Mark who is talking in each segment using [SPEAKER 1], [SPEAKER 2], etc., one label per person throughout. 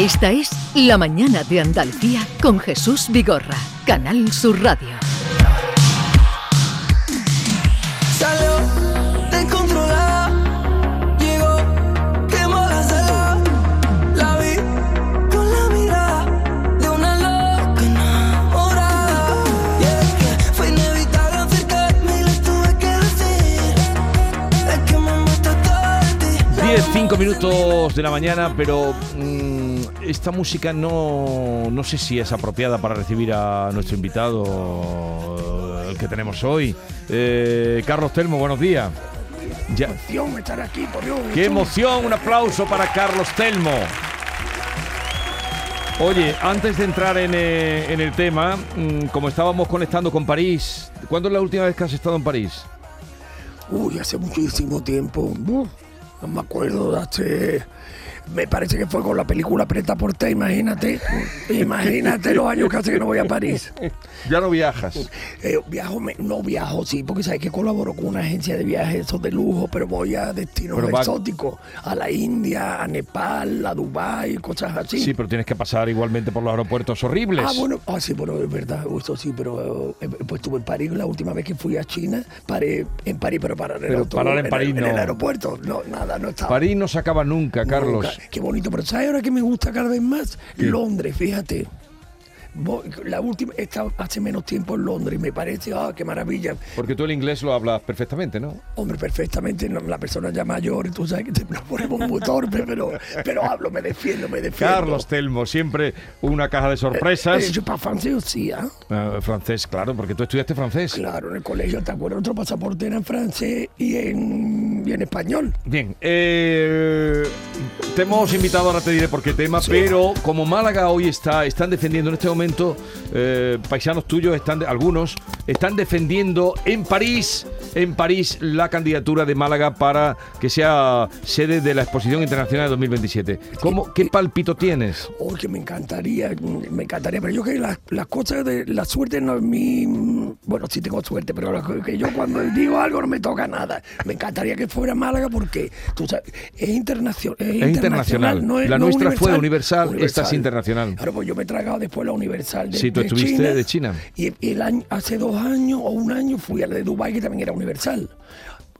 [SPEAKER 1] Esta es La Mañana de Andalucía con Jesús Vigorra, Canal Sur Radio.
[SPEAKER 2] 10, 5 minutos de la mañana, pero mm, esta música no, no sé si es apropiada para recibir a nuestro invitado, el que tenemos hoy. Eh, Carlos Telmo, buenos días. Ya-
[SPEAKER 3] emoción estar aquí, por Dios.
[SPEAKER 2] ¡Qué emoción! Un aplauso para Carlos Telmo. Oye, antes de entrar en, eh, en el tema, mm, como estábamos conectando con París, ¿cuándo es la última vez que has estado en París?
[SPEAKER 3] Uy, hace muchísimo tiempo. Uf, no me acuerdo, hace... Me parece que fue con la película Preta por Té, imagínate. Imagínate los años que hace que no voy a París.
[SPEAKER 2] Ya no viajas.
[SPEAKER 3] Eh, viajo, me- no viajo, sí, porque sabes que colaboro con una agencia de viajes esos de lujo, pero voy a destinos
[SPEAKER 2] Pero va-
[SPEAKER 3] exóticos, a la India, a Nepal, a Dubái, cosas así.
[SPEAKER 2] Sí, pero tienes que pasar igualmente por los aeropuertos horribles.
[SPEAKER 3] Ah, bueno, ah, sí, bueno, es verdad, eso sí, pero eh, pues estuve en París la última vez que fui a China, paré en París, pero parar en el
[SPEAKER 2] Pero
[SPEAKER 3] autobús,
[SPEAKER 2] parar en París
[SPEAKER 3] en,
[SPEAKER 2] no.
[SPEAKER 3] el aeropuerto, no, nada, no estaba.
[SPEAKER 2] París no se acaba nunca, Carlos.
[SPEAKER 3] Qué bonito, pero ¿sabes ahora que me gusta cada vez más? Londres, fíjate. La última, he estado hace menos tiempo en Londres y me parece, ah, qué maravilla.
[SPEAKER 2] Porque tú el inglés lo hablas perfectamente, ¿no?
[SPEAKER 3] Hombre, perfectamente, no, la persona ya mayor, tú sabes que te nos ponemos muy torpe, pero, pero hablo, me defiendo, me defiendo.
[SPEAKER 2] Carlos Telmo, siempre una caja de
[SPEAKER 3] Eh,
[SPEAKER 2] sorpresas.
[SPEAKER 3] je parle français aussi, ¿ah?
[SPEAKER 2] Ah, francés, claro, porque tú estudiaste francés.
[SPEAKER 3] Claro, en el colegio, ¿te acuerdas? Otro pasaporte era en francés y en, y en español.
[SPEAKER 2] Bien, eh, te hemos invitado, ahora te diré por qué tema, pero como Málaga hoy está, están defendiendo en este momento, eh, paisanos tuyos, están de- algunos, están defendiendo en París, en París, la candidatura de Málaga para que sea sede de la Exposición Internacional de 2027. ¿Cómo, ¿Qué palpito tienes?
[SPEAKER 3] Oh, que me encantaría, me encantaría, pero yo que las, las cosas de la suerte no es mi... Bueno, sí tengo suerte, pero lo que yo cuando digo algo no me toca nada. Me encantaría que fuera Málaga porque, tú sabes, es, internacional es,
[SPEAKER 2] Es internacional.
[SPEAKER 3] no es-
[SPEAKER 2] la
[SPEAKER 3] no
[SPEAKER 2] nuestra fue universal, esta es internacional.
[SPEAKER 3] Claro, pues yo me he tragado después la universal de,
[SPEAKER 2] Sí, tú
[SPEAKER 3] de
[SPEAKER 2] estuviste
[SPEAKER 3] China,
[SPEAKER 2] de China.
[SPEAKER 3] Y, el año, hace dos años o un año fui a la de Dubái que también era universal.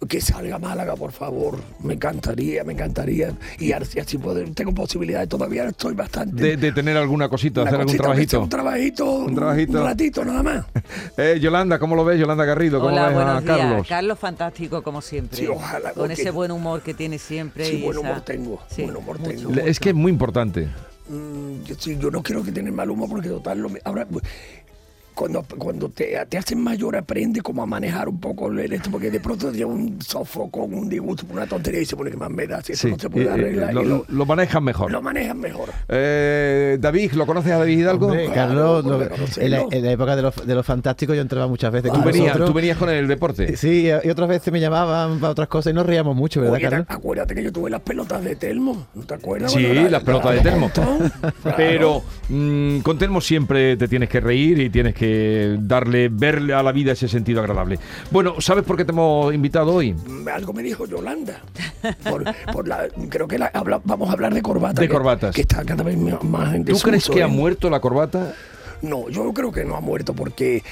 [SPEAKER 3] Que salga Málaga, por favor. Me encantaría, me encantaría. Y así, así poder, tengo posibilidades. Todavía estoy bastante.
[SPEAKER 2] De, de tener alguna cosita, hacer algún
[SPEAKER 3] cosita,
[SPEAKER 2] trabajito.
[SPEAKER 3] Un trabajito.
[SPEAKER 2] Un trabajito.
[SPEAKER 3] Un ratito, nada más.
[SPEAKER 2] Eh, Yolanda, ¿cómo lo ves? Yolanda Garrido, ¿cómo
[SPEAKER 4] Hola,
[SPEAKER 2] ves
[SPEAKER 4] buenos
[SPEAKER 2] a
[SPEAKER 4] días.
[SPEAKER 2] Carlos?
[SPEAKER 4] Carlos. fantástico como siempre.
[SPEAKER 3] Sí, ojalá,
[SPEAKER 4] Con ese buen humor que tiene siempre.
[SPEAKER 3] Sí,
[SPEAKER 4] y
[SPEAKER 3] buen
[SPEAKER 4] esa-
[SPEAKER 3] humor tengo,
[SPEAKER 4] Sí,
[SPEAKER 3] buen humor
[SPEAKER 4] mucho,
[SPEAKER 3] tengo.
[SPEAKER 2] Es que es muy importante.
[SPEAKER 3] Mm, yo, sí, yo no quiero que tengan mal humor porque total lo me- ahora pues, cuando, cuando te, te hacen mayor aprende como a manejar un poco el esto porque de pronto tiene un sofoco, un disgusto, una tontería y se pone que más me da si eso
[SPEAKER 2] Sí,
[SPEAKER 3] no se puede
[SPEAKER 2] eh,
[SPEAKER 3] arreglar
[SPEAKER 2] lo,
[SPEAKER 3] y lo,
[SPEAKER 2] lo manejan mejor.
[SPEAKER 3] lo manejan mejor.
[SPEAKER 2] Eh, David, ¿lo conoces a David Hidalgo?
[SPEAKER 5] Hombre,
[SPEAKER 3] Claro,
[SPEAKER 5] Carlos, en, la, en la época de los, de los fantásticos yo entraba muchas veces
[SPEAKER 2] tú,
[SPEAKER 5] con
[SPEAKER 2] venías, tú venías con el deporte.
[SPEAKER 5] Sí, y otras veces me llamaban para otras cosas y nos reíamos mucho, ¿verdad,
[SPEAKER 3] Oye,
[SPEAKER 5] Carlos?
[SPEAKER 3] ¿te- acuérdate que yo tuve las pelotas de Telmo, ¿no te acuerdas?
[SPEAKER 2] Sí,
[SPEAKER 3] Bueno, la-
[SPEAKER 2] las pelotas de
[SPEAKER 3] la-
[SPEAKER 2] Telmo.
[SPEAKER 3] Claro.
[SPEAKER 2] Pero mm, con Telmo siempre te tienes que reír y tienes que darle, verle a la vida ese sentido agradable. Bueno, ¿sabes por qué te hemos invitado hoy?
[SPEAKER 3] Mm, algo me dijo Yolanda. Por, por la, creo que la- habla- vamos a hablar de corbatas.
[SPEAKER 2] De
[SPEAKER 3] que-
[SPEAKER 2] corbatas.
[SPEAKER 3] Que está cada vez más en
[SPEAKER 2] ¿Tú crees que ha
[SPEAKER 3] ¿eh?
[SPEAKER 2] muerto la corbata?
[SPEAKER 3] No, yo creo que no ha muerto porque, eh,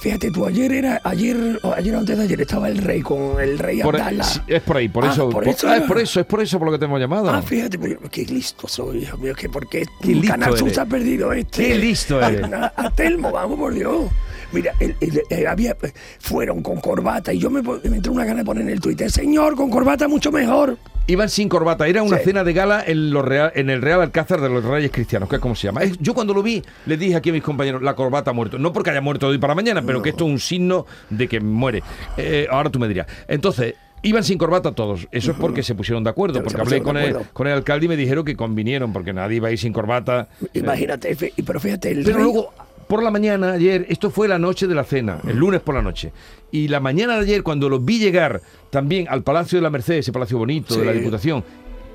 [SPEAKER 3] fíjate tú, ayer era, ayer, ayer antes de ayer estaba el rey con el rey
[SPEAKER 2] Por-
[SPEAKER 3] Abdala.
[SPEAKER 2] sí, es por ahí, por
[SPEAKER 3] Ah,
[SPEAKER 2] eso.
[SPEAKER 3] por
[SPEAKER 2] por-
[SPEAKER 3] eso
[SPEAKER 2] ah, es por eso, es por eso por lo que te hemos llamado.
[SPEAKER 3] Ah, fíjate, pues, qué listo soy, hijo mío, que porque
[SPEAKER 2] listo
[SPEAKER 3] Canal se ha perdido este.
[SPEAKER 2] Qué listo
[SPEAKER 3] A-
[SPEAKER 2] eres.
[SPEAKER 3] A, a Telmo, vamos por Dios. Mira, el- el- el- había, fueron con corbata y yo me, me entró una gana de poner en el Twitter, señor, con corbata mucho mejor.
[SPEAKER 2] Iban sin corbata, era una
[SPEAKER 3] Sí.
[SPEAKER 2] cena de gala en, los Real- en el Real Alcázar de los Reyes Cristianos, que es como se llama. Es- Yo cuando lo vi, le dije aquí a mis compañeros, la corbata ha muerto. No porque haya muerto de hoy para mañana, pero que esto es un signo de que muere. Eh, ahora tú me dirás. Entonces, iban sin corbata todos. Eso es porque se pusieron de acuerdo, porque hablé con el,
[SPEAKER 3] acuerdo.
[SPEAKER 2] con el alcalde y me dijeron que convinieron, porque nadie iba a ir sin corbata.
[SPEAKER 3] Imagínate, fe- pero fíjate, el
[SPEAKER 2] Pero
[SPEAKER 3] rey-
[SPEAKER 2] luego, por la mañana, ayer, esto fue la noche de la cena, el lunes por la noche. Y la mañana de ayer, cuando los vi llegar también al Palacio de la Merced, ese palacio bonito de la. Diputación,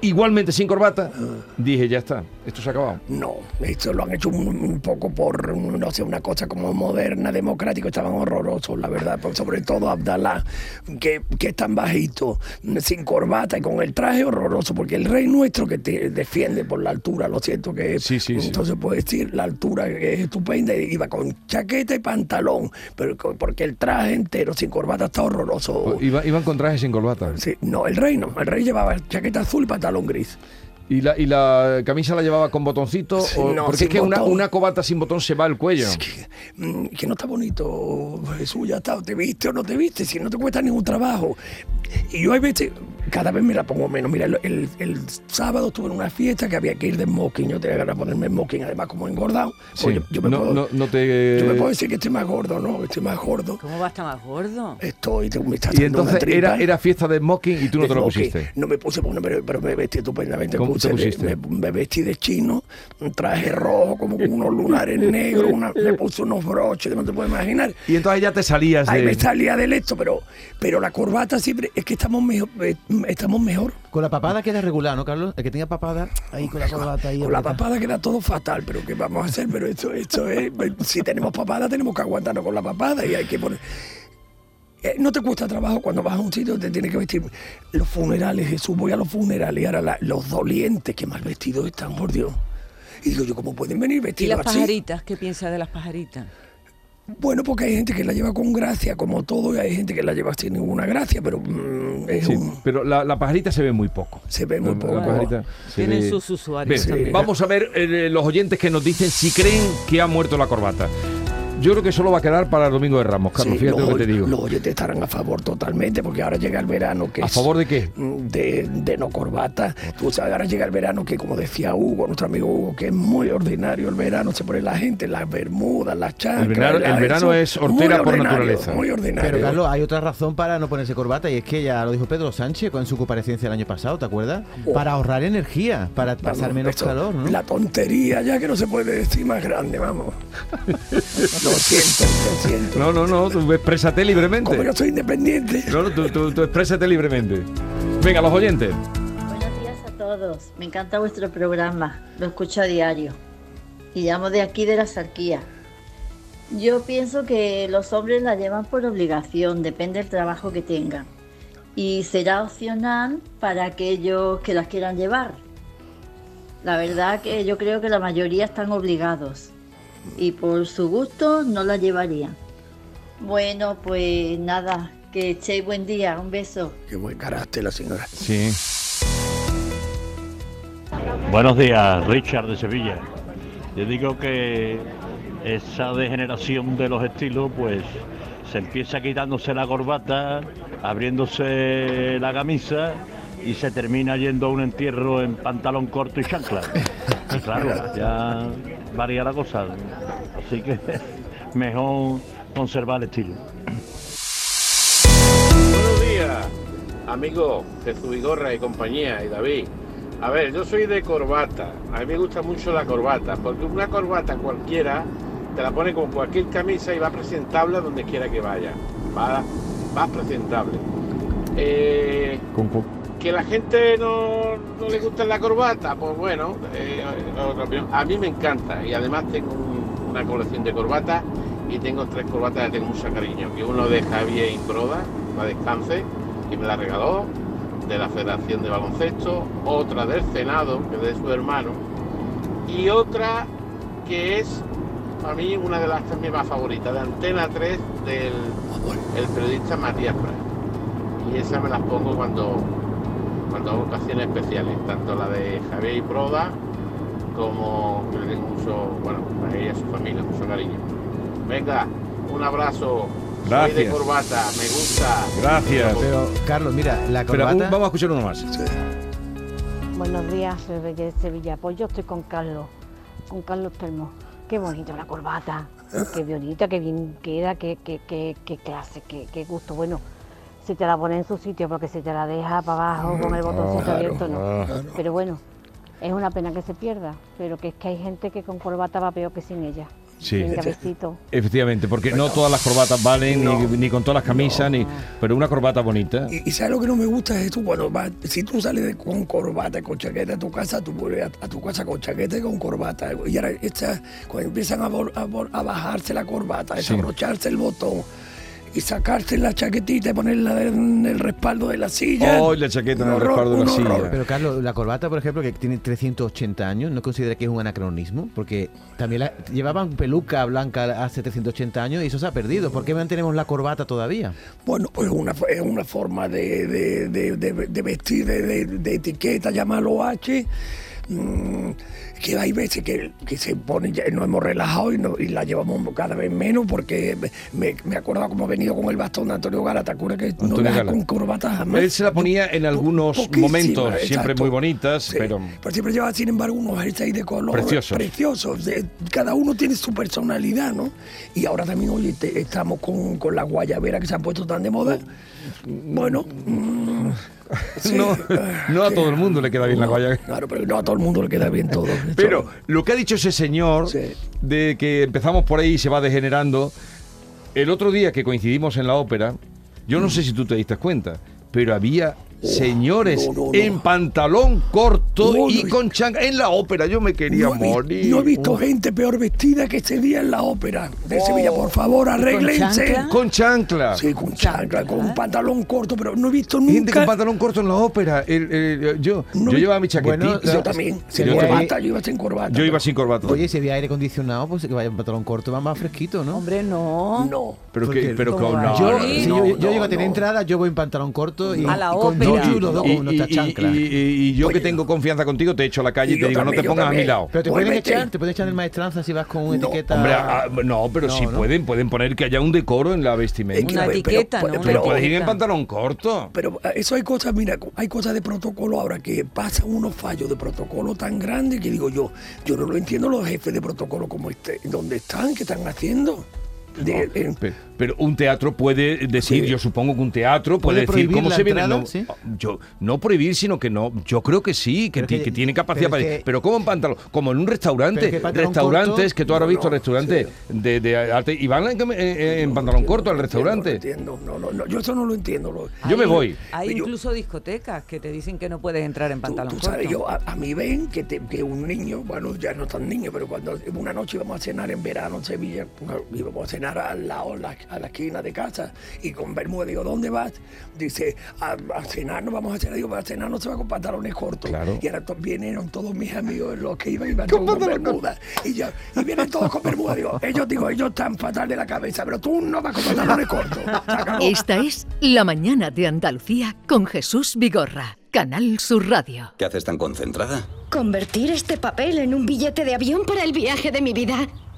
[SPEAKER 2] igualmente sin corbata, dije, ya está, esto se ha acabado.
[SPEAKER 3] No, esto lo han hecho un, un poco por, no sé, una cosa como moderna, democrático, estaban horrorosos, la verdad, por sobre todo Abdalá, que, que es tan bajito, sin corbata y con el traje horroroso, porque el rey nuestro que te defiende por la altura, lo siento que
[SPEAKER 2] Sí, sí, sí.
[SPEAKER 3] entonces puede decir la altura que es estupenda, iba con chaqueta y pantalón, pero porque el traje entero sin corbata está horroroso.
[SPEAKER 2] Iba, iban con traje sin corbata.
[SPEAKER 3] Sí, no, el rey no, el rey llevaba chaqueta azul y pantalón gris.
[SPEAKER 2] ¿Y la, ¿Y la camisa la llevaba con botoncito?
[SPEAKER 3] Sí,
[SPEAKER 2] o-
[SPEAKER 3] no,
[SPEAKER 2] porque es que una, una cobata sin botón se va al cuello.
[SPEAKER 3] Es que, mm, que no está bonito, Jesús, ya está, te viste o no te viste, si no te cuesta ningún trabajo. Y yo hay veces, cada vez me la pongo menos. Mira, el, el- el sábado estuve en una fiesta que había que ir de smoking, yo tenía ganas de ponerme smoking, además como engordado.
[SPEAKER 2] Sí,
[SPEAKER 3] pues yo, yo me
[SPEAKER 2] no,
[SPEAKER 3] puedo,
[SPEAKER 2] no, no te...
[SPEAKER 3] yo me puedo decir que estoy más gordo, ¿no? Estoy más gordo.
[SPEAKER 4] ¿Cómo va a estar más gordo?
[SPEAKER 3] Estoy, tengo- me está
[SPEAKER 2] Y
[SPEAKER 3] una
[SPEAKER 2] entonces era, era fiesta de smoking y tú no
[SPEAKER 3] de
[SPEAKER 2] te lo
[SPEAKER 3] smoking.
[SPEAKER 2] pusiste.
[SPEAKER 3] No me puse, pero, pero me vestí estupendamente.
[SPEAKER 2] ¿Cómo
[SPEAKER 3] puse
[SPEAKER 2] te pusiste?
[SPEAKER 3] Me, me vestí de chino, un traje rojo, como con unos lunares negros, una, me puse unos broches que no te puedes imaginar.
[SPEAKER 2] Y entonces ya te salías
[SPEAKER 3] Ahí
[SPEAKER 2] de...
[SPEAKER 3] me salía del esto, pero, pero la corbata siempre, es que estamos mejor, eh, estamos mejor.
[SPEAKER 5] Con la papada queda regular, ¿no, Carlos? El que tenga papada ahí con la corbata ahí.
[SPEAKER 3] Con la papada queda todo fatal, pero ¿qué vamos a hacer? Pero esto, esto es, si tenemos papada tenemos que aguantarnos con la papada y hay que poner... Eh, no te cuesta trabajo cuando vas a un sitio te tienes que vestir los funerales Jesús voy a los funerales y ahora la- los dolientes que mal vestidos están por Dios y digo yo cómo pueden venir
[SPEAKER 4] ¿Y
[SPEAKER 3] vestidos
[SPEAKER 4] las
[SPEAKER 3] así
[SPEAKER 4] pajaritas? ¿Qué piensas de las pajaritas?
[SPEAKER 3] bueno porque hay gente que la lleva con gracia como todo y hay gente que la lleva sin ninguna gracia pero mm, es
[SPEAKER 2] Sí,
[SPEAKER 3] un-
[SPEAKER 2] pero la, la pajarita se ve muy poco.
[SPEAKER 3] se ve muy
[SPEAKER 2] La-
[SPEAKER 3] poco
[SPEAKER 2] la pajarita se
[SPEAKER 4] Tienen
[SPEAKER 2] ve-
[SPEAKER 4] sus usuarios.
[SPEAKER 2] Vamos a ver eh, los oyentes que nos dicen si creen que ha muerto la corbata. Yo creo que solo va a quedar para el domingo de Ramos, Carlos.
[SPEAKER 3] Sí,
[SPEAKER 2] fíjate
[SPEAKER 3] los,
[SPEAKER 2] lo que te digo.
[SPEAKER 3] los oyentes estarán a favor totalmente porque ahora llega el verano que
[SPEAKER 2] ¿A
[SPEAKER 3] es-
[SPEAKER 2] favor de qué?
[SPEAKER 3] de, de no corbata. Tú sabes, ahora llega el verano que, como decía Hugo, nuestro amigo Hugo, que es muy ordinario el verano, se pone la gente las bermudas, las chanclas.
[SPEAKER 2] El verano-
[SPEAKER 3] la-
[SPEAKER 2] el verano
[SPEAKER 3] eso,
[SPEAKER 2] es hortera
[SPEAKER 3] muy
[SPEAKER 2] por
[SPEAKER 3] ordinario,
[SPEAKER 2] naturaleza.
[SPEAKER 3] Muy ordinario.
[SPEAKER 5] Pero Carlos, hay otra razón para no ponerse corbata y es que ya lo dijo Pedro Sánchez con su comparecencia el año pasado, ¿te acuerdas?
[SPEAKER 3] Oh.
[SPEAKER 5] Para ahorrar energía, para
[SPEAKER 3] Vamos,
[SPEAKER 5] pasar menos calor, ¿no?
[SPEAKER 3] La tontería ya que no se puede decir más grande, vamos. lo siento, lo siento.
[SPEAKER 2] No, no, no, tú exprésate libremente.
[SPEAKER 3] Como yo soy independiente.
[SPEAKER 2] No, no, tú, tú- tú exprésate libremente. Venga, los oyentes.
[SPEAKER 6] Buenos días a todos. Me encanta vuestro programa. Lo escucho a diario. Y llamo de aquí de la Sarquía. Yo pienso que los hombres la llevan por obligación, depende del trabajo que tengan. Y será opcional para aquellos que las quieran llevar. La verdad que yo creo que la mayoría están obligados. Y por su gusto no la llevarían. Bueno, pues nada, que echéis buen día. Un beso.
[SPEAKER 3] Qué buen carácter la señora.
[SPEAKER 2] Sí.
[SPEAKER 7] Buenos días, Richard de Sevilla. Yo digo que esa degeneración de los estilos, pues se empieza quitándose la corbata, abriéndose la camisa y se termina yendo a un entierro en pantalón corto y chancla. Y claro, ya varía la cosa. Así que mejor conservar el estilo.
[SPEAKER 8] Buenos días, amigo Jesús Vigorra y compañía y David. A ver, yo soy de corbata. A mí me gusta mucho la corbata, porque una corbata cualquiera te la pone con cualquier camisa y va presentable a donde quiera que vaya. Va, va presentable. Eh,
[SPEAKER 2] Con- con-
[SPEAKER 8] que la gente no, no le gusta la corbata, pues bueno, eh, otra opinión. a mí me encanta y además tengo un- una colección de corbatas y tengo tres corbatas que tengo mucho cariño, que uno de Javier Imbroda, la descanse, y me la regaló, de la Federación de Baloncesto, otra del Senado, que es de su hermano, y otra que es para mí una de las también más favoritas, de Antena 3 del el periodista Matías Prat. Y esa me las pongo cuando, cuando hago ocasiones especiales, tanto la de Javier y Proda como que le tengo mucho, bueno, a ella y a su familia, mucho cariño. Venga, un abrazo. Soy de
[SPEAKER 2] Gracias.
[SPEAKER 8] corbata, me gusta.
[SPEAKER 2] Gracias.
[SPEAKER 5] Pero, Carlos, mira, la corbata...
[SPEAKER 2] un- vamos a escuchar uno más.
[SPEAKER 9] Buenos días, soy de Sevilla. Pues yo estoy con Carlos, con Carlos Termo. Qué bonita la corbata, qué bonita, qué bien queda, qué, qué, qué, qué clase, qué, qué gusto. Bueno, si te la pone en su sitio, porque si te la deja para abajo con el botoncito
[SPEAKER 3] Claro,
[SPEAKER 9] abierto, no.
[SPEAKER 3] claro.
[SPEAKER 9] Pero bueno, es una pena que se pierda, pero que es que hay gente que con corbata va peor que sin ella.
[SPEAKER 2] Sí.
[SPEAKER 9] Venga, besito.
[SPEAKER 2] Efectivamente, porque no todas las corbatas valen, ni, ni con todas las camisas, ni pero una corbata bonita.
[SPEAKER 3] Y, y ¿sabes lo que no me gusta? Es tú cuando vas, si tú sales de- con corbata y con chaqueta a tu casa, tú vuelves a, a tu casa con chaqueta y con corbata. Y ahora esta, cuando empiezan a, bajarse la corbata, a
[SPEAKER 2] Sí.
[SPEAKER 3] desabrocharse el botón y sacarse la chaquetita y ponerla en el respaldo de la silla.
[SPEAKER 2] Oh, y la chaqueta en el respaldo de la
[SPEAKER 3] horror.
[SPEAKER 2] silla.
[SPEAKER 5] Pero Carlos, la corbata, por ejemplo, que tiene 380 años, ¿no considera que es un anacronismo? Porque también la- llevaban peluca blanca hace 380 años y eso se ha perdido. ¿Por qué mantenemos la corbata todavía?
[SPEAKER 3] Bueno, pues una, es una forma de, de- de- de- de vestir, de, de- de etiqueta, llamarlo H. mm, que hay veces que, que se pone, ya nos hemos relajado y, no- y la llevamos cada vez menos porque me, me acuerdo como he venido con el bastón de Antonio Gala, ¿te acuerdas que no
[SPEAKER 2] Antonio
[SPEAKER 3] deja
[SPEAKER 2] Gala.
[SPEAKER 3] con corbata jamás?
[SPEAKER 2] Él se la ponía en algunos
[SPEAKER 3] poquísima,
[SPEAKER 2] momentos, siempre
[SPEAKER 3] exacto.
[SPEAKER 2] muy bonitas,
[SPEAKER 3] Sí,
[SPEAKER 2] pero
[SPEAKER 3] pero siempre lleva, sin embargo, unos jerseys de color
[SPEAKER 2] Preciosos.
[SPEAKER 3] preciosos. Cada uno tiene su personalidad, ¿no? Y ahora también, oye, te- estamos con, con las guayaberas que se han puesto tan de moda. Bueno, mm, sí,
[SPEAKER 2] no, no a todo el mundo le queda bien la guaya.
[SPEAKER 3] Claro, pero no a todo el mundo le queda bien todo.
[SPEAKER 2] Pero lo que ha dicho ese señor,
[SPEAKER 3] Sí.
[SPEAKER 2] de que empezamos por ahí y se va degenerando, el otro día que coincidimos en la ópera, yo no sé si tú te diste cuenta, pero había señores
[SPEAKER 3] no, no, no.
[SPEAKER 2] en pantalón corto
[SPEAKER 3] No,
[SPEAKER 2] y
[SPEAKER 3] no,
[SPEAKER 2] con changa en la ópera. Yo me quería
[SPEAKER 3] no he, vi-
[SPEAKER 2] morir.
[SPEAKER 3] no he visto
[SPEAKER 2] Uh,
[SPEAKER 3] gente peor vestida que ese día en la ópera de
[SPEAKER 2] Oh.
[SPEAKER 3] Sevilla. Por favor, arréglense.
[SPEAKER 2] Con chancla.
[SPEAKER 3] Sí, con chancla, con un pantalón corto, pero no he visto nunca.
[SPEAKER 2] Gente con pantalón corto en la ópera. El- el- yo,
[SPEAKER 3] No,
[SPEAKER 2] yo llevaba mi chaquetita.
[SPEAKER 5] bueno,
[SPEAKER 3] Yo también. Sin
[SPEAKER 2] Yo
[SPEAKER 3] corbata, yo iba sin corbata.
[SPEAKER 2] Yo iba sin corbata.
[SPEAKER 5] Oye, si había aire acondicionado, pues que vaya en pantalón corto, va más fresquito, ¿no?
[SPEAKER 4] Hombre, no.
[SPEAKER 3] No.
[SPEAKER 2] pero que, pero
[SPEAKER 4] ¿Cómo
[SPEAKER 2] con
[SPEAKER 5] yo,
[SPEAKER 2] no,
[SPEAKER 5] si yo, yo
[SPEAKER 3] no,
[SPEAKER 5] llego a tener
[SPEAKER 3] no.
[SPEAKER 5] entrada, yo voy en pantalón corto y,
[SPEAKER 4] A la
[SPEAKER 5] y con
[SPEAKER 4] ópera.
[SPEAKER 2] Y- yo que tengo confianza contigo, te echo a la calle y, te digo, no te pongas a mi lado.
[SPEAKER 5] Pero te pueden echar, te pueden echar en maestranza si vas con una
[SPEAKER 3] No,
[SPEAKER 5] etiqueta.
[SPEAKER 2] Hombre, ah, no, pero
[SPEAKER 5] No,
[SPEAKER 2] sí
[SPEAKER 5] ¿no?
[SPEAKER 2] pueden, pueden poner que haya un decoro en la
[SPEAKER 3] Es
[SPEAKER 2] vestimenta.
[SPEAKER 3] que,
[SPEAKER 4] Una
[SPEAKER 3] pero-
[SPEAKER 4] etiqueta,
[SPEAKER 3] pero-
[SPEAKER 4] ¿no?
[SPEAKER 3] pero-
[SPEAKER 4] Una
[SPEAKER 2] Puedes ir en pantalón corto.
[SPEAKER 3] Pero eh, eso hay cosas, mira, hay cosas de protocolo ahora que pasan unos fallos de protocolo tan grandes que digo yo, yo no lo entiendo los jefes de protocolo como este, ¿dónde están? ¿Qué están haciendo? De- en-
[SPEAKER 2] Pero, pero un teatro puede decir,
[SPEAKER 3] Sí.
[SPEAKER 2] yo supongo que un teatro puede,
[SPEAKER 5] ¿Puede
[SPEAKER 2] decir cómo
[SPEAKER 5] la
[SPEAKER 2] se viene. No,
[SPEAKER 5] Sí.
[SPEAKER 2] yo, no prohibir, sino que no. Yo creo que sí, que,
[SPEAKER 5] que-
[SPEAKER 2] que tiene capacidad para.
[SPEAKER 5] que-
[SPEAKER 2] pero como en pantalón, como en un restaurante.
[SPEAKER 5] Que
[SPEAKER 2] Restaurantes
[SPEAKER 5] corto-
[SPEAKER 2] que tú ahora has
[SPEAKER 3] No,
[SPEAKER 2] visto,
[SPEAKER 3] no,
[SPEAKER 2] restaurantes de, de arte. Y van en, en- en pantalón corto al
[SPEAKER 3] no
[SPEAKER 2] restaurante.
[SPEAKER 3] entiendo, no, no, no, yo eso no lo entiendo. lo-
[SPEAKER 2] Yo me voy.
[SPEAKER 4] Hay
[SPEAKER 3] Yo-
[SPEAKER 4] incluso discotecas que te dicen que no puedes entrar en
[SPEAKER 3] Tú,
[SPEAKER 4] pantalón
[SPEAKER 3] tú
[SPEAKER 4] corto.
[SPEAKER 3] sabes, yo a, a mí ven que, te- que un niño, bueno, ya no tan niño, pero cuando una noche íbamos a cenar en verano en Sevilla, íbamos a cenar al lado, la- a la esquina de casa, y con Bermuda digo, ¿dónde vas? Dice, a, a cenar, no vamos a cenar. Digo, para cenar no se va con pantalones cortos.
[SPEAKER 2] Claro.
[SPEAKER 3] Y ahora to- vinieron todos mis amigos, los que iban, iban todos con Bermuda. Y, yo, y vienen todos con Bermuda. Digo, ellos, digo, ellos están fatal de la cabeza, pero tú no vas con pantalones cortos.
[SPEAKER 1] Esta es La Mañana de Andalucía con Jesús Vigorra, Canal Sur Radio.
[SPEAKER 10] ¿Qué haces tan concentrada?
[SPEAKER 11] Convertir este papel en un billete de avión para el viaje de mi vida.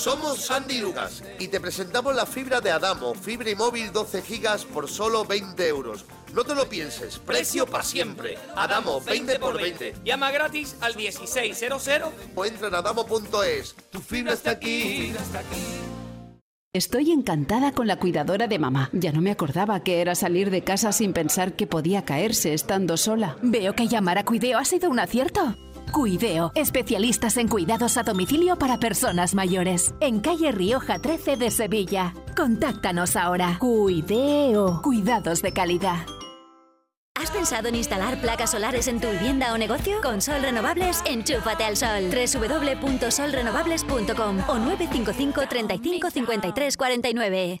[SPEAKER 12] Somos Sandy Lucas y te presentamos la fibra de Adamo, fibra y móvil 12 gigas por solo 20 euros. No te lo pienses, precio para siempre. Adamo, 20 por 20.
[SPEAKER 13] Llama gratis al 1600.
[SPEAKER 12] O entra en adamo.es. Tu fibra está aquí.
[SPEAKER 14] Estoy encantada con la cuidadora de mamá. Ya no me acordaba que era salir de casa sin pensar que podía caerse estando sola.
[SPEAKER 15] Veo que llamar a Cuideo ha sido un acierto. Cuideo, especialistas en cuidados a domicilio para personas mayores. En calle Rioja 13 de Sevilla. Contáctanos ahora. Cuideo, cuidados de calidad.
[SPEAKER 16] ¿Has pensado en instalar placas solares en tu vivienda o negocio? Con Sol Renovables, enchúfate al sol. www.solrenovables.com o 955 35 53 49.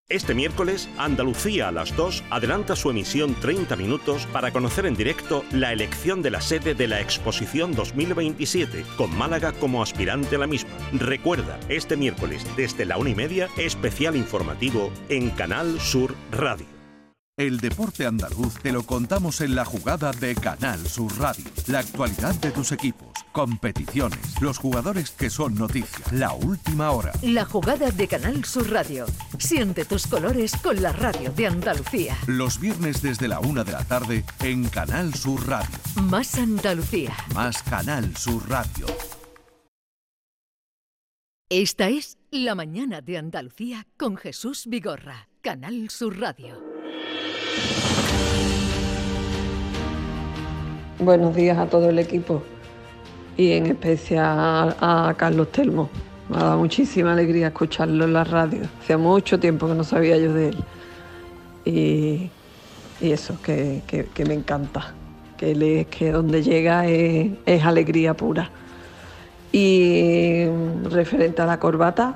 [SPEAKER 17] Este miércoles, Andalucía a las 2 adelanta su emisión 30 minutos para conocer en directo la elección de la sede de la Exposición 2027, con Málaga como aspirante a la misma. Recuerda, este miércoles desde la una y media, especial informativo en Canal Sur Radio.
[SPEAKER 18] El deporte andaluz te lo contamos en la jugada de Canal Sur Radio. La actualidad de tus equipos, competiciones, los jugadores que son noticia, la última hora.
[SPEAKER 1] La jugada de Canal Sur Radio. Siente tus colores con la radio de Andalucía.
[SPEAKER 18] Los viernes desde la una de la tarde en Canal Sur Radio.
[SPEAKER 1] Más Andalucía.
[SPEAKER 18] Más Canal Sur Radio.
[SPEAKER 1] Esta es La mañana de Andalucía con Jesús Vigorra. Canal Sur Radio.
[SPEAKER 19] Buenos días a todo el equipo y en especial a Carlos Telmo. Me ha dado muchísima alegría escucharlo en la radio. Hacía mucho tiempo que no sabía yo de él. Y, eso, que, me encanta. Que él es que donde llega es, es alegría pura. Y mm, referente a la corbata,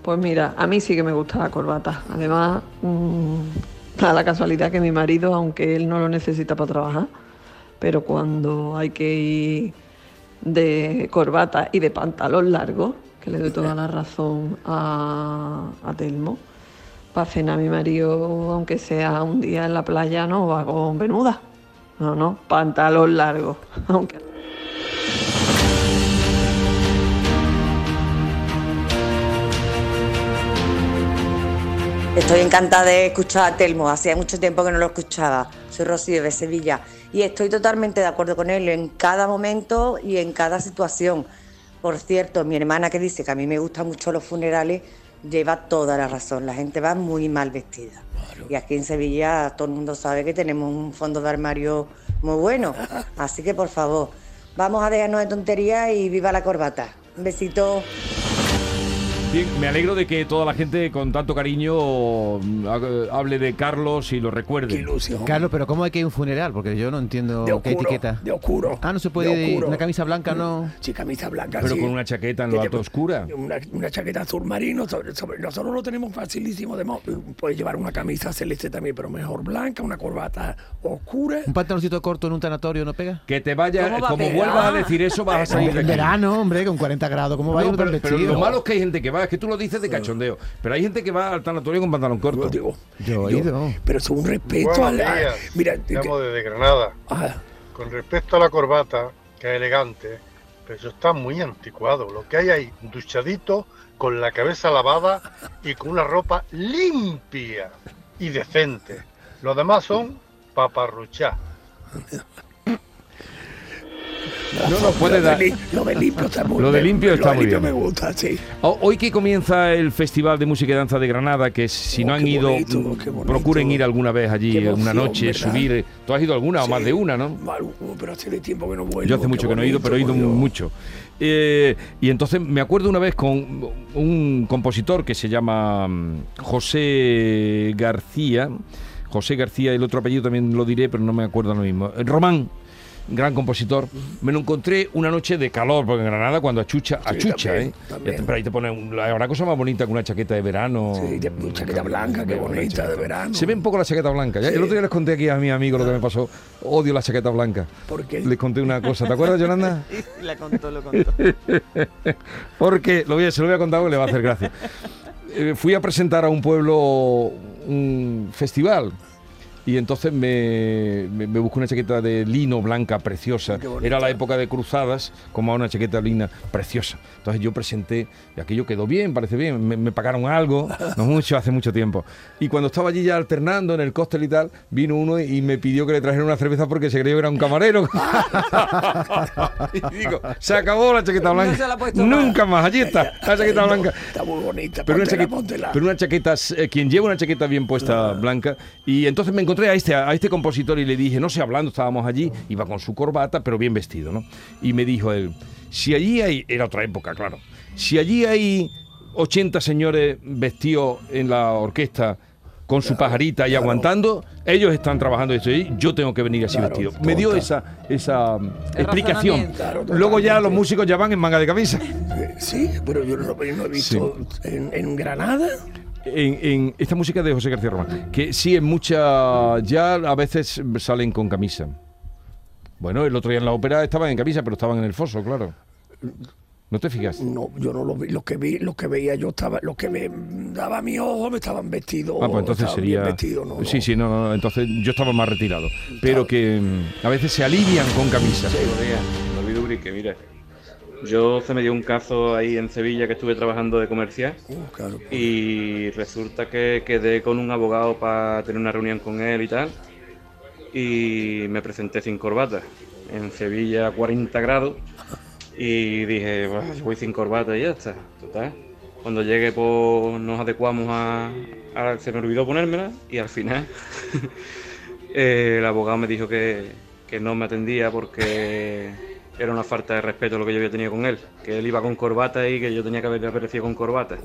[SPEAKER 19] pues mira, a mí sí que me gusta la corbata. Además, mm, da la casualidad que mi marido, aunque él no lo necesita para trabajar, pero cuando hay que ir de corbata y de pantalón largo, que le doy toda la razón a, a Telmo, para cenar mi marido, aunque sea un día en la playa, no va con venuda. No, no, pantalón largo. Aunque
[SPEAKER 20] Estoy encantada de escuchar a Telmo, hacía mucho tiempo que no lo escuchaba. Soy Rocío de Sevilla y estoy totalmente de acuerdo con él en cada momento y en cada situación. Por cierto, mi hermana que dice que a mí me gustan mucho los funerales, lleva toda la razón. La gente va muy mal vestida. Y aquí en Sevilla todo el mundo sabe que tenemos un fondo de armario muy bueno. Así que por favor, vamos a dejarnos de tonterías y viva la corbata. Un besito.
[SPEAKER 2] Bien, me alegro de que toda la gente con tanto cariño mm, ha- hable de Carlos y lo recuerde.
[SPEAKER 5] Carlos, pero ¿cómo hay que ir a un funeral? Porque yo no entiendo
[SPEAKER 3] De
[SPEAKER 5] qué
[SPEAKER 3] oscuro,
[SPEAKER 5] etiqueta.
[SPEAKER 3] de oscuro.
[SPEAKER 5] Ah, no se
[SPEAKER 3] De
[SPEAKER 5] puede ir
[SPEAKER 3] oscuro.
[SPEAKER 5] una camisa blanca, no.
[SPEAKER 3] Sí, camisa blanca,
[SPEAKER 2] Pero
[SPEAKER 3] sí.
[SPEAKER 2] con una chaqueta en lo alto oscura.
[SPEAKER 3] Una, una chaqueta azul marino, sobre- sobre- nosotros lo tenemos facilísimo de mo- Puedes llevar una camisa celeste también, pero mejor blanca, una corbata oscura.
[SPEAKER 5] Un pantaloncito corto en un tanatorio no pega.
[SPEAKER 2] Que te vaya,
[SPEAKER 3] ¿Cómo va a
[SPEAKER 2] como vuelvas a decir eso, vas a salir de
[SPEAKER 5] en
[SPEAKER 2] aquí.
[SPEAKER 5] verano, hombre, con 40 grados, ¿cómo va a ir
[SPEAKER 2] No, pero, lo malo es que hay gente que va, es que tú lo dices de cachondeo, pero hay gente que va al tanatorio con pantalón corto.
[SPEAKER 5] Yo he ido.
[SPEAKER 3] Pero es un respeto a-
[SPEAKER 21] días.
[SPEAKER 3] mira,
[SPEAKER 21] Llamo desde Granada.
[SPEAKER 3] Ah.
[SPEAKER 21] Con respecto a la corbata, que es elegante, pero eso está muy anticuado. Lo que hay ahí, duchadito, con la cabeza lavada y con una ropa limpia y decente. Los demás son paparruchá.
[SPEAKER 2] No nos puede
[SPEAKER 3] lo de
[SPEAKER 2] dar.
[SPEAKER 3] li- Lo de limpio está muy
[SPEAKER 2] Lo de limpio
[SPEAKER 3] lo
[SPEAKER 2] está
[SPEAKER 3] de
[SPEAKER 2] muy
[SPEAKER 3] limpio
[SPEAKER 2] bien.
[SPEAKER 3] me gusta, sí.
[SPEAKER 2] Ho- Hoy que comienza el Festival de Música y Danza de Granada, que si no han
[SPEAKER 3] Oh,
[SPEAKER 2] ido,
[SPEAKER 3] bonito,
[SPEAKER 2] mm, procuren ir alguna vez allí, una noche,
[SPEAKER 3] ¿verdad?
[SPEAKER 2] subir. ¿Tú has ido alguna o más de una, no?
[SPEAKER 3] Mal- Pero hace de tiempo que no vuelvo.
[SPEAKER 2] Yo hace mucho que no he ido, pero he ido mucho. Eh, y entonces me acuerdo una vez con un compositor que se llama mm, José García. José García, el otro apellido también lo diré, pero no me acuerdo ahora mismo. Eh, Román, gran compositor. Me lo encontré una noche de calor, porque en Granada cuando achucha, achucha,
[SPEAKER 3] también,
[SPEAKER 2] ¿eh?
[SPEAKER 3] también.
[SPEAKER 2] Pero ahí te pone una cosa más bonita que una chaqueta de verano.
[SPEAKER 3] Sí, de- una chaqueta blanca, qué bonita, de verano.
[SPEAKER 2] Se ve un poco la chaqueta blanca. Ya-
[SPEAKER 3] Sí.
[SPEAKER 2] El otro día les conté aquí a mi amigo lo que me pasó. Odio la chaqueta blanca.
[SPEAKER 3] ¿Por qué?
[SPEAKER 2] Les conté una cosa. ¿Te acuerdas, Yolanda?
[SPEAKER 4] La contó, lo contó.
[SPEAKER 2] Porque lo voy a, se lo voy a contar porque le va a hacer gracia. Eh, fui a presentar a un pueblo un festival y entonces me, me, me busqué una chaqueta de lino blanca preciosa. Era la época de cruzadas, como una chaqueta lina preciosa. Entonces yo presenté y aquello quedó bien, parece bien. Me, me pagaron algo, no mucho, hace mucho tiempo. Y cuando estaba allí ya alternando en el cóctel y tal, vino uno y me pidió que le trajera una cerveza porque se creía que era un camarero. y digo, se acabó la chaqueta
[SPEAKER 3] No
[SPEAKER 2] blanca.
[SPEAKER 3] se la puesto.
[SPEAKER 2] Nunca más, allí está, la chaqueta blanca.
[SPEAKER 3] Está muy bonita.
[SPEAKER 2] Pero una, chaqueta,
[SPEAKER 3] póntela.
[SPEAKER 2] pero una chaqueta, eh, quien lleva una chaqueta bien puesta blanca. Y entonces me encontré encontré a este, a este compositor y le dije, no sé, hablando, estábamos allí, iba con su corbata, pero bien vestido, ¿no? Y me dijo él, si allí hay, era otra época, claro, si allí hay 80 señores vestidos en la orquesta con su pajarita y aguantando, ellos están trabajando esto y yo tengo que venir así
[SPEAKER 3] Claro,
[SPEAKER 2] vestido. Me dio esa, esa mm, explicación. Luego ya los músicos ya van en manga de camisa.
[SPEAKER 3] Sí, pero yo no, no he visto en, en Granada.
[SPEAKER 2] En, en esta música de José García Román, que sí, en mucha. Ya a veces salen con camisa. Bueno, el otro día en la ópera estaban en camisa, pero estaban en el foso, claro. ¿No te fijas?
[SPEAKER 3] No, yo no lo vi. Los que vi, los que veía yo estaba, los que me daba mi ojo me estaban vestidos.
[SPEAKER 2] Ah, pues entonces sería.
[SPEAKER 3] vestidos, ¿no?
[SPEAKER 2] Sí, sí, no, no, no, entonces yo estaba más retirado. Pero que mm, a veces se alivian con camisa.
[SPEAKER 22] Buenos días, David Ubrique, mira. Yo se me dio un caso ahí en Sevilla que estuve trabajando de comercial
[SPEAKER 3] Uh,
[SPEAKER 22] y resulta que quedé con un abogado para tener una reunión con él y tal y me presenté sin corbata. En Sevilla 40 grados y dije, "Buah, yo voy sin corbata y ya está. Total. Cuando llegue pues nos adecuamos a, a- Se me olvidó ponérmela y al final el abogado me dijo que, que no me atendía porque era una falta de respeto lo que yo había tenido con él. Que él iba con corbata y que yo tenía que haber aparecido con corbata.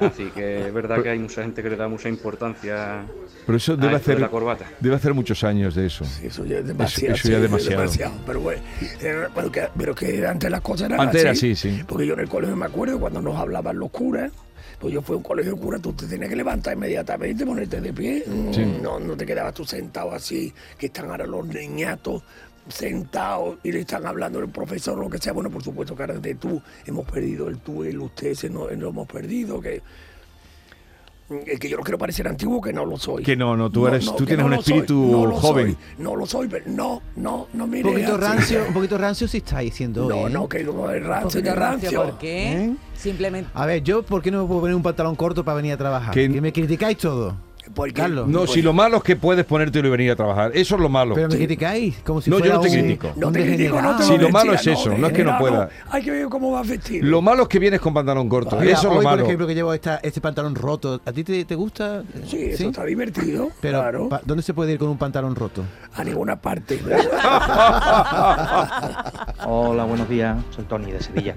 [SPEAKER 22] Así que es verdad que hay mucha gente que le da mucha importancia
[SPEAKER 2] Pero eso
[SPEAKER 22] a
[SPEAKER 2] debe
[SPEAKER 22] esto de
[SPEAKER 2] hacer,
[SPEAKER 22] la corbata.
[SPEAKER 2] debe hacer muchos años de eso.
[SPEAKER 3] Eso ya es demasiado.
[SPEAKER 2] Eso, eso ya
[SPEAKER 3] sí,
[SPEAKER 2] es demasiado.
[SPEAKER 3] Pero bueno, era- pero, que, pero que antes las cosas eran
[SPEAKER 2] Antes era
[SPEAKER 3] así.
[SPEAKER 2] así, sí.
[SPEAKER 3] Porque yo en el colegio me acuerdo cuando nos hablaban los curas. Pues yo fui a un colegio de curas, tú te tenías que levantar inmediatamente, ponerte de pie.
[SPEAKER 2] Sí.
[SPEAKER 3] No, no te quedabas tú sentado así, que están ahora los niñatos sentados y le están hablando el profesor o lo que sea. Bueno, por supuesto que ahora de tú hemos perdido el tú, el usted, ese no, lo hemos perdido. Que, es que yo no quiero parecer antiguo, que no lo soy.
[SPEAKER 2] Que no, no, tú eres- tú
[SPEAKER 3] que
[SPEAKER 2] tienes un
[SPEAKER 3] soy,
[SPEAKER 2] espíritu
[SPEAKER 3] no
[SPEAKER 2] joven.
[SPEAKER 3] soy, no lo soy, pero no, no, no
[SPEAKER 5] Un
[SPEAKER 3] mire.
[SPEAKER 5] poquito
[SPEAKER 3] así.
[SPEAKER 5] rancio, un poquito rancio sí estáis siendo
[SPEAKER 3] No,
[SPEAKER 5] ¿eh?
[SPEAKER 3] no, que no es
[SPEAKER 4] Un
[SPEAKER 3] rancio,
[SPEAKER 4] poquito
[SPEAKER 3] ni
[SPEAKER 4] rancio,
[SPEAKER 3] rancio.
[SPEAKER 4] ¿por qué?
[SPEAKER 5] ¿Eh?
[SPEAKER 4] Simplemente.
[SPEAKER 5] A ver, yo, ¿por qué no me puedo poner un pantalón corto para venir a trabajar?
[SPEAKER 2] Que-
[SPEAKER 5] Que, me criticáis todo. Carlos.
[SPEAKER 2] No, si lo malo es que puedes ponértelo y venir a trabajar. Eso es lo malo.
[SPEAKER 5] Pero me criticáis, como si
[SPEAKER 2] No, yo
[SPEAKER 5] fuera
[SPEAKER 2] no te
[SPEAKER 5] un-
[SPEAKER 2] critico.
[SPEAKER 3] No
[SPEAKER 5] un
[SPEAKER 3] te critico, no te.
[SPEAKER 2] Si lo malo es eso, no es que no
[SPEAKER 3] degenerado,
[SPEAKER 2] pueda.
[SPEAKER 3] Hay que ver cómo vas vestido.
[SPEAKER 2] Lo malo es que vienes con pantalón corto.
[SPEAKER 5] Mira,
[SPEAKER 2] eso es lo
[SPEAKER 5] hoy,
[SPEAKER 2] malo.
[SPEAKER 5] por ejemplo, que llevo esta- este pantalón roto, ¿a ti te, te gusta?
[SPEAKER 3] Sí, eso está divertido,
[SPEAKER 5] Pero,
[SPEAKER 3] claro.
[SPEAKER 5] pa- ¿dónde se puede ir con un pantalón roto?
[SPEAKER 3] A ninguna parte.
[SPEAKER 23] Hola, buenos días. Soy Tony de Sevilla.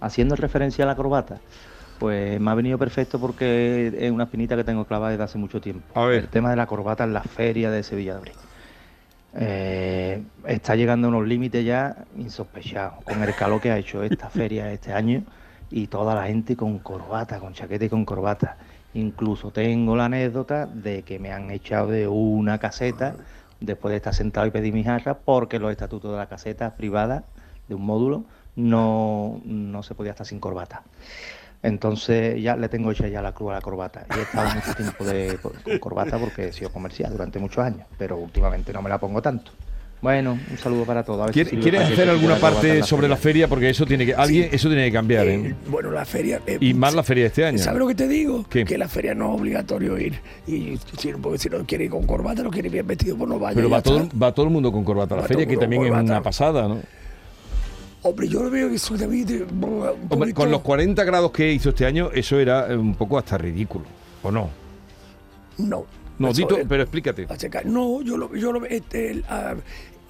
[SPEAKER 23] Haciendo referencia a la corbata, pues me ha venido perfecto porque es una espinita que tengo clavada desde hace mucho tiempo.
[SPEAKER 2] A ver.
[SPEAKER 23] El tema de la corbata en la feria de Sevilla de Abril. Eh, está llegando a unos límites ya insospechados con el calor que ha hecho esta feria este año y toda la gente con corbata, con chaqueta y con corbata. Incluso tengo la anécdota de que me han echado de una caseta después de estar sentado y pedir mi jarra porque los estatutos de la caseta privada de un módulo no, no se podía estar sin corbata. Entonces ya le tengo hecha ya la cruz a la corbata. Y he estado mucho tiempo de, con corbata porque he sido comercial durante muchos años, pero últimamente no me la pongo tanto. Bueno, un saludo para todos. A ver si
[SPEAKER 2] ¿Quiere-
[SPEAKER 23] sirve
[SPEAKER 2] ¿Quieres hacer alguna parte
[SPEAKER 23] la
[SPEAKER 2] sobre la
[SPEAKER 23] feria.
[SPEAKER 2] Porque eso tiene que, alguien, eso tiene que cambiar, ¿eh?
[SPEAKER 3] Bueno, la feria. eh,
[SPEAKER 2] Y más la feria de este año.
[SPEAKER 3] ¿Sabes lo que te digo?
[SPEAKER 2] ¿Qué?
[SPEAKER 3] Que la feria no es obligatorio ir. Y si, porque si no quiere ir con corbata, no quiere ir bien vestido, pues no vaya.
[SPEAKER 2] Pero va todo, va todo el mundo con corbata a la
[SPEAKER 3] Va
[SPEAKER 2] feria, que también es una pasada, ¿no?
[SPEAKER 3] Hombre, yo veo que soy David. eh,
[SPEAKER 2] Hombre, con los 40 grados que hizo este año, eso era eh, un poco hasta ridículo, ¿o no?
[SPEAKER 3] No.
[SPEAKER 2] No, pero explícate.
[SPEAKER 3] No, yo lo, yo lo este, el,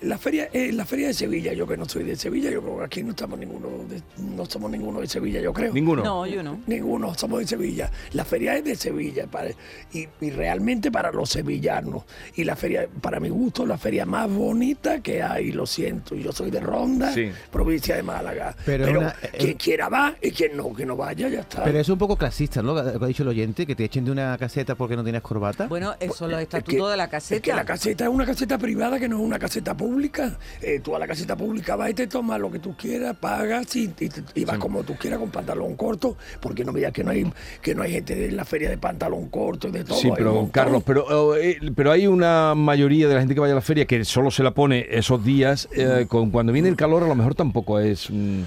[SPEAKER 3] la feria, eh, la feria de Sevilla, yo que no soy de Sevilla, yo creo que aquí no estamos ninguno, de- no somos ninguno de Sevilla, yo creo.
[SPEAKER 2] Ninguno.
[SPEAKER 4] No, yo no.
[SPEAKER 3] Ninguno, somos de Sevilla. La feria es de Sevilla para, y, y realmente para los sevillanos. Y la feria, para mi gusto, la feria más bonita que hay, lo siento. Yo soy de Ronda,
[SPEAKER 5] Sí.
[SPEAKER 3] provincia de Málaga.
[SPEAKER 5] Pero
[SPEAKER 3] Pero,
[SPEAKER 5] una-
[SPEAKER 3] quien quiera va y quien no, que no vaya, ya está.
[SPEAKER 5] Pero es un poco clasista, ¿no? Lo que ha dicho el oyente, que te echen de una caseta porque no tienes corbata.
[SPEAKER 4] Bueno, eso
[SPEAKER 3] Pues,
[SPEAKER 4] los estatutos de la caseta.
[SPEAKER 3] Es que la caseta es una caseta privada que no es una caseta pública. Eh, tú a la caseta pública vas y te tomas lo que tú quieras, pagas y, y- y vas como tú quieras con pantalón corto, porque no me digas que no hay que no hay gente en la feria de pantalón corto y de todo.
[SPEAKER 2] Sí, pero. Carlos, pero, eh, pero hay una mayoría de la gente que vaya a la feria que solo se la pone esos días. eh, con cuando viene el calor, a lo mejor tampoco es. mm,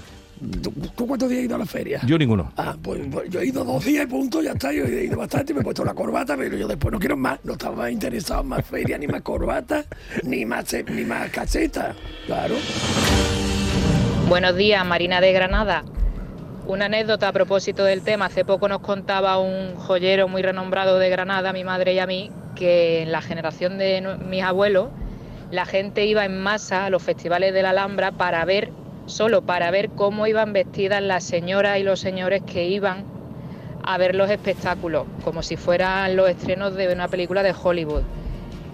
[SPEAKER 3] ¿Tú cuántos días has ido a la feria?
[SPEAKER 2] yo ninguno.
[SPEAKER 3] Ah, pues, pues yo he ido dos días y punto, ya está. Yo he ido bastante, me he puesto la corbata, pero yo después no quiero más. No estaba más interesado en más feria, ni más corbata, ni más, eh, ni más caseta. Claro.
[SPEAKER 24] Buenos días, Marina de Granada. Una anécdota a propósito del tema. Hace poco nos contaba un joyero muy renombrado de Granada, a mi madre y a mí, que en la generación de mis abuelos la gente iba en masa a los festivales de la Alhambra para ver, solo para ver cómo iban vestidas las señoras y los señores que iban a ver los espectáculos, como si fueran los estrenos de una película de Hollywood.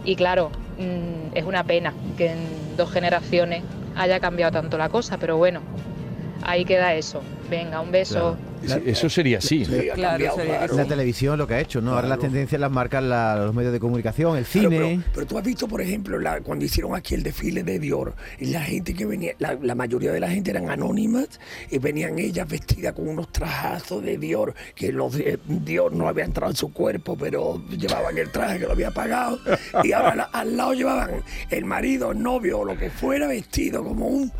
[SPEAKER 24] Y claro, mm, es una pena que en dos generaciones haya cambiado tanto la cosa, pero bueno, ahí queda eso. Venga, un beso.
[SPEAKER 2] Eso sería así.
[SPEAKER 5] La televisión lo que ha hecho, ¿no? Ahora las tendencias las marcan la- los medios de comunicación, el cine.
[SPEAKER 3] pero, pero tú has visto, por ejemplo, la- cuando hicieron aquí el desfile de Dior, la gente que venía, la, la mayoría de la gente eran anónimas, y venían ellas vestidas con unos trajazos de Dior, que los de- Dior no había entrado en su cuerpo, pero llevaban el traje que lo había pagado, y ahora la- al lado llevaban el marido, el novio o lo que fuera, vestido como un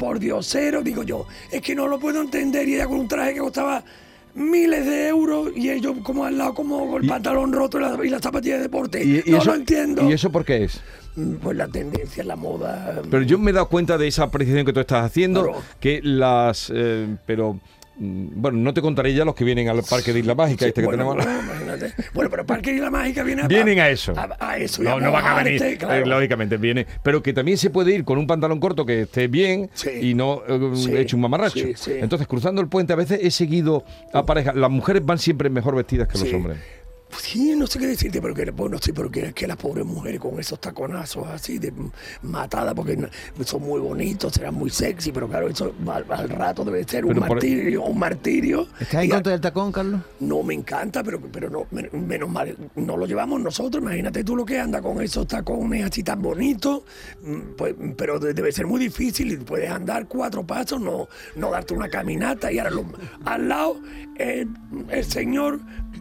[SPEAKER 3] pordiosero, digo yo, es que no lo puedo entender, y ella con un traje que costaba miles de euros y ellos como al lado como con el pantalón roto y la, y la zapatilla de deporte.
[SPEAKER 2] Y, y
[SPEAKER 3] no
[SPEAKER 2] eso,
[SPEAKER 3] lo entiendo.
[SPEAKER 2] ¿Y eso por qué es?
[SPEAKER 3] Mm, Pues la tendencia, la moda.
[SPEAKER 2] Pero yo me he dado cuenta de esa apreciación que tú estás haciendo, que las... eh, pero... mm, Bueno, no te contaré ya los que vienen al parque de Isla Mágica, este que
[SPEAKER 3] bueno,
[SPEAKER 2] tenemos.
[SPEAKER 3] bueno. Bueno, pero Parque y la Mágica viene a,
[SPEAKER 2] Vienen a eso.
[SPEAKER 3] A, a eso.
[SPEAKER 2] No, no van a venir,
[SPEAKER 3] claro.
[SPEAKER 2] eh, lógicamente viene. Pero que también se puede ir con un pantalón corto que esté bien y no eh,
[SPEAKER 3] Sí,
[SPEAKER 2] hecho un mamarracho.
[SPEAKER 3] sí, sí.
[SPEAKER 2] Entonces, cruzando el puente, a veces he seguido a parejas. Las mujeres van siempre mejor vestidas que los
[SPEAKER 3] Sí.
[SPEAKER 2] Hombres.
[SPEAKER 3] Sí, no sé qué decirte, pero que, bueno, sí, pero que, que las pobres mujeres con esos taconazos así de matadas, porque son muy bonitos, serán muy sexy, pero claro, eso al, al rato debe ser un martirio, un martirio.
[SPEAKER 5] ¿Estás en contra del tacón, Carlos?
[SPEAKER 3] No me encanta, pero, pero no, men- menos mal, no lo llevamos nosotros. Imagínate tú lo que anda con esos tacones así tan bonitos, mm, pues, pero de- debe ser muy difícil y puedes andar cuatro pasos, no, no darte una caminata y ahora lo- al lado el, el señor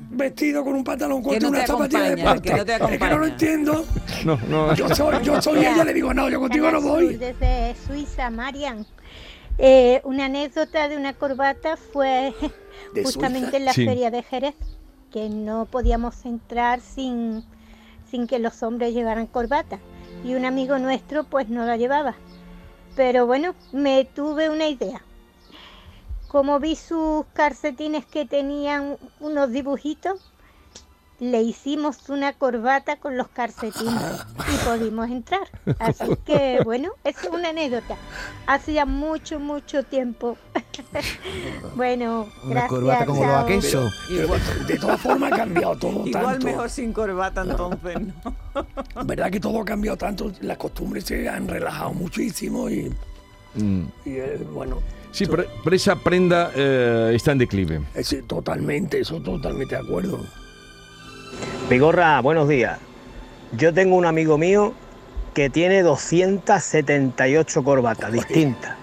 [SPEAKER 3] vestido con un pantalón corto y
[SPEAKER 4] no
[SPEAKER 3] una zapatilla de
[SPEAKER 4] no te
[SPEAKER 3] es que no lo entiendo.
[SPEAKER 2] No, no.
[SPEAKER 3] Yo soy, yo soy ella, le digo, no, yo contigo no voy.
[SPEAKER 25] Desde Suiza, Marian. Eh, una anécdota de una corbata fue
[SPEAKER 3] ¿De
[SPEAKER 25] justamente
[SPEAKER 3] Suiza?
[SPEAKER 25] en la
[SPEAKER 3] Sí.
[SPEAKER 25] feria de Jerez, que no podíamos entrar sin, sin que los hombres llevaran corbata. Y un amigo nuestro pues no la llevaba. Pero bueno, me tuve una idea. Como vi sus calcetines que tenían unos dibujitos, le hicimos una corbata con los calcetines y pudimos entrar. Así que bueno, es una anécdota. Hacía mucho, mucho tiempo. bueno,
[SPEAKER 5] Una
[SPEAKER 25] gracias.
[SPEAKER 5] corbata como los.
[SPEAKER 3] Pero de, de todas formas ha cambiado todo
[SPEAKER 4] Igual
[SPEAKER 3] tanto.
[SPEAKER 4] mejor sin corbata entonces, ¿no?
[SPEAKER 3] ¿Verdad que todo ha cambiado tanto? Las costumbres se han relajado muchísimo y,
[SPEAKER 2] Mm.
[SPEAKER 3] y, eh, bueno,
[SPEAKER 2] Sí, pero, pero esa prenda eh, está en declive.
[SPEAKER 3] eh, sí, totalmente, eso totalmente de acuerdo.
[SPEAKER 26] Vigorra, buenos días. Yo tengo un amigo mío que tiene 278 corbatas distintas.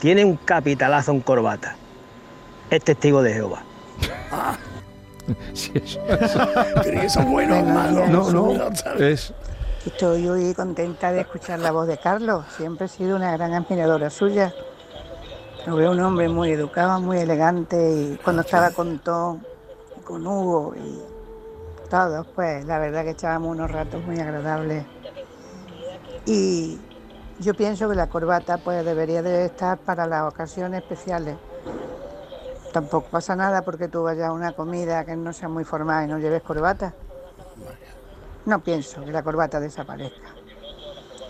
[SPEAKER 26] Tiene un capitalazo en corbata. Es testigo de Jehová.
[SPEAKER 2] Sí, eso,
[SPEAKER 3] Pero eso es bueno o malo.
[SPEAKER 2] No, no.
[SPEAKER 3] Eso.
[SPEAKER 2] Es,
[SPEAKER 27] Estoy muy contenta de escuchar la voz de Carlos. Siempre he sido una gran admiradora suya. Lo veo un hombre muy educado, muy elegante y cuando estaba con Tom, con Hugo y todos, pues la verdad que echábamos unos ratos muy agradables. Y yo pienso que la corbata pues debería de estar para las ocasiones especiales. Tampoco pasa nada porque tú vayas a una comida que no sea muy formal y no lleves corbata. No pienso que la corbata desaparezca.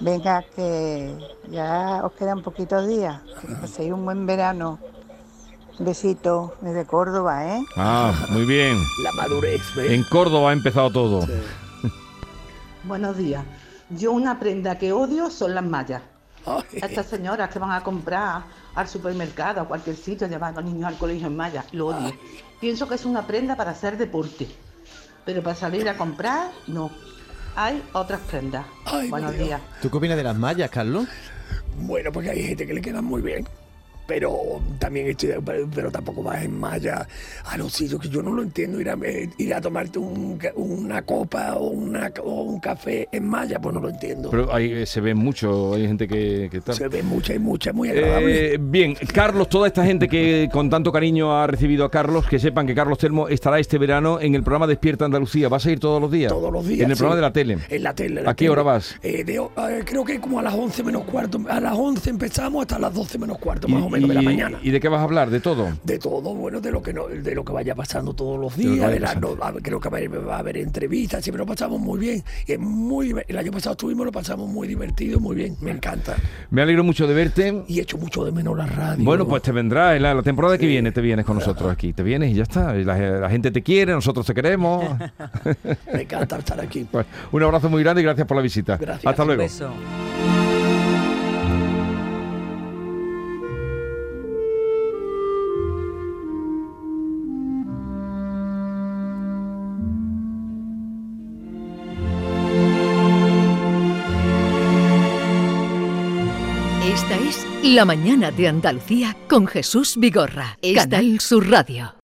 [SPEAKER 27] Venga, que ya os quedan poquitos días. Que paséis un buen verano. Besito desde Córdoba, ¿eh?
[SPEAKER 2] ah, muy bien.
[SPEAKER 3] La madurez, ¿ves?
[SPEAKER 2] En Córdoba ha empezado todo.
[SPEAKER 28] Buenos días. Yo una prenda que odio son las mallas. Estas señoras que van a comprar al supermercado, a cualquier sitio, llevar a los niños al colegio en mallas, lo odio. Pienso que es una prenda para hacer deporte, pero para salir a comprar, no. Hay otras prendas. Buenos
[SPEAKER 3] Dios.
[SPEAKER 28] días.
[SPEAKER 5] ¿Tú qué opinas de las mallas, Carlos?
[SPEAKER 3] Bueno, porque hay gente que le quedan muy bien. Pero también estoy, pero, tampoco vas en malla a los sitios que yo no lo entiendo. Ir a, eh, ir a tomarte un una copa o, una, o un café en malla, pues no lo entiendo.
[SPEAKER 2] Pero ahí eh, se ve mucho, hay gente que, que tal.
[SPEAKER 3] Se ve mucha y mucha, muy agradable.
[SPEAKER 2] Eh, bien, Carlos, toda esta gente que con tanto cariño ha recibido a Carlos, que sepan que Carlos Telmo estará este verano en el programa Despierta Andalucía. ¿Vas a ir todos los días?
[SPEAKER 3] Todos los días.
[SPEAKER 2] En el
[SPEAKER 3] sí.
[SPEAKER 2] programa de la tele.
[SPEAKER 3] En la tele. la
[SPEAKER 2] ¿A qué
[SPEAKER 3] tele.
[SPEAKER 2] hora vas?
[SPEAKER 3] Eh, de- eh, creo que como a las 11 menos cuarto. A las 11 empezamos hasta las 12 menos cuarto,
[SPEAKER 2] ¿Y,
[SPEAKER 3] más o menos. Menos de la
[SPEAKER 2] ¿Y-
[SPEAKER 3] mañana.
[SPEAKER 2] ¿Y de qué vas a hablar? ¿De todo?
[SPEAKER 3] De todo, bueno, de lo que no, de lo que vaya pasando todos los días, de la- no, creo que va a, haber, va a haber entrevistas, siempre lo pasamos muy bien. Y es muy el año pasado estuvimos, lo pasamos muy divertido, muy bien, me encanta.
[SPEAKER 2] Me alegro mucho de verte.
[SPEAKER 3] Y echo mucho de menos la radio.
[SPEAKER 2] Bueno, pues te vendrá en la, la temporada que viene, te vienes con nosotros aquí. Te vienes y ya está. La, la gente te quiere, nosotros te queremos.
[SPEAKER 3] Me encanta estar aquí.
[SPEAKER 2] Pues, un abrazo muy grande y gracias por la visita. Hasta luego.
[SPEAKER 1] Esta es La Mañana de Andalucía con Jesús Vigorra. Canal Sur Radio.